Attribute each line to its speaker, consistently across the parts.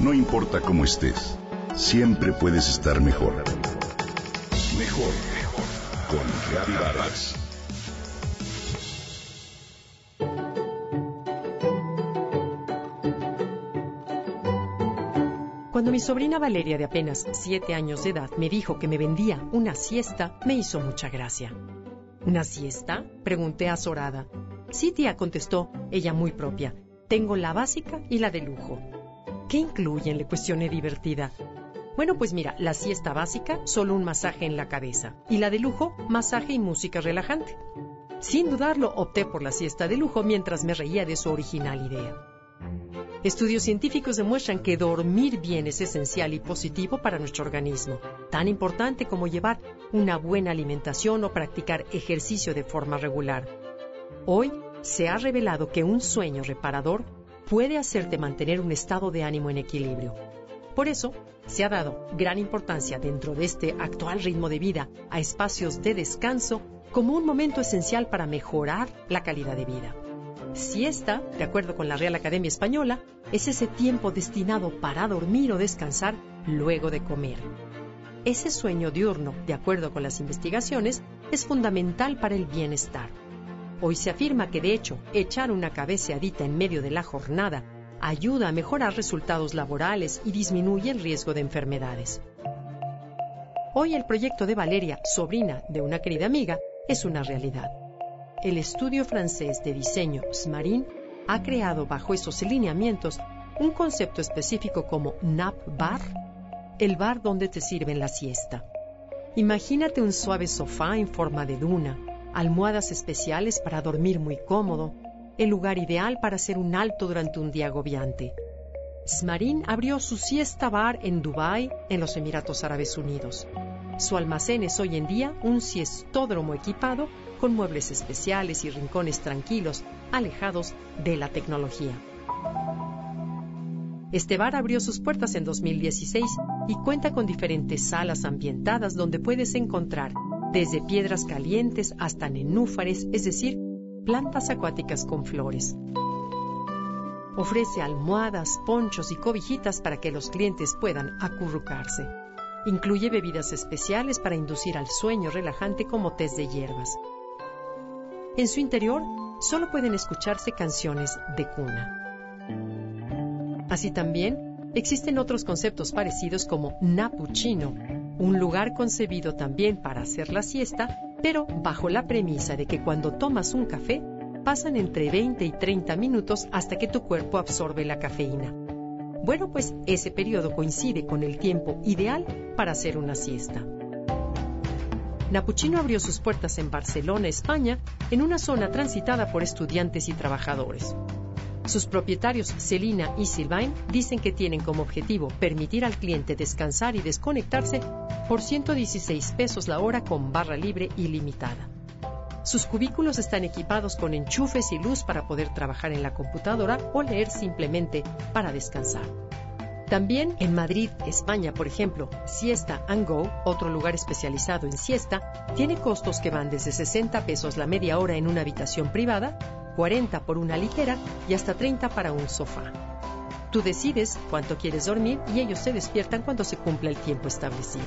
Speaker 1: No importa cómo estés, siempre puedes estar mejor. Mejor, mejor. Con Reavivadas.
Speaker 2: Cuando mi sobrina Valeria, de apenas siete años de edad, me dijo que me vendía una siesta, me hizo mucha gracia. ¿Una siesta? Pregunté azorada. Sí, tía, contestó, ella muy propia. Tengo la básica y la de lujo. ¿Qué incluyen? Le cuestioné divertida. Bueno, pues mira, la siesta básica, solo un masaje en la cabeza. Y la de lujo, masaje y música relajante. Sin dudarlo, opté por la siesta de lujo mientras me reía de su original idea. Estudios científicos demuestran que dormir bien es esencial y positivo para nuestro organismo, tan importante como llevar una buena alimentación o practicar ejercicio de forma regular. Hoy se ha revelado que un sueño reparador puede hacerte mantener un estado de ánimo en equilibrio. Por eso, se ha dado gran importancia dentro de este actual ritmo de vida a espacios de descanso como un momento esencial para mejorar la calidad de vida. Siesta, de acuerdo con la Real Academia Española, es ese tiempo destinado para dormir o descansar luego de comer. Ese sueño diurno, de acuerdo con las investigaciones, es fundamental para el bienestar. Hoy se afirma que, de hecho, echar una cabeceadita en medio de la jornada ayuda a mejorar resultados laborales y disminuye el riesgo de enfermedades. Hoy el proyecto de Valeria, sobrina de una querida amiga, es una realidad. El estudio francés de diseño Smarin ha creado bajo esos lineamientos un concepto específico como nap bar, el bar donde te sirven la siesta. Imagínate un suave sofá en forma de duna, almohadas especiales para dormir muy cómodo, el lugar ideal para hacer un alto durante un día agobiante. Smarin abrió su siesta bar en Dubái, en los Emiratos Árabes Unidos. Su almacén es hoy en día un siestódromo equipado con muebles especiales y rincones tranquilos, alejados de la tecnología. Este bar abrió sus puertas en 2016 y cuenta con diferentes salas ambientadas donde puedes encontrar desde piedras calientes hasta nenúfares, es decir, plantas acuáticas con flores. Ofrece almohadas, ponchos y cobijitas para que los clientes puedan acurrucarse. Incluye bebidas especiales para inducir al sueño relajante como tés de hierbas. En su interior solo pueden escucharse canciones de cuna. Así también existen otros conceptos parecidos como Napuccino, un lugar concebido también para hacer la siesta, pero bajo la premisa de que cuando tomas un café, pasan entre 20 y 30 minutos hasta que tu cuerpo absorbe la cafeína. Bueno, pues ese periodo coincide con el tiempo ideal para hacer una siesta. Napuccino abrió sus puertas en Barcelona, España, en una zona transitada por estudiantes y trabajadores. Sus propietarios, Celina y Sylvain, dicen que tienen como objetivo permitir al cliente descansar y desconectarse por 116 pesos la hora con barra libre ilimitada. Sus cubículos están equipados con enchufes y luz para poder trabajar en la computadora o leer simplemente para descansar. También en Madrid, España, por ejemplo, Siesta and Go, otro lugar especializado en siesta, tiene costos que van desde 60 pesos la media hora en una habitación privada 40 por una ligera y hasta 30 para un sofá. Tú decides cuánto quieres dormir y ellos se despiertan cuando se cumpla el tiempo establecido.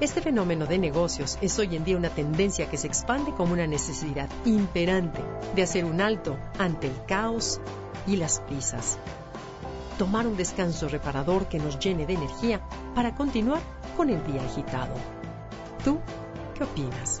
Speaker 2: Este fenómeno de negocios es hoy en día una tendencia que se expande como una necesidad imperante de hacer un alto ante el caos y las prisas. Tomar un descanso reparador que nos llene de energía para continuar con el día agitado. ¿Tú qué opinas?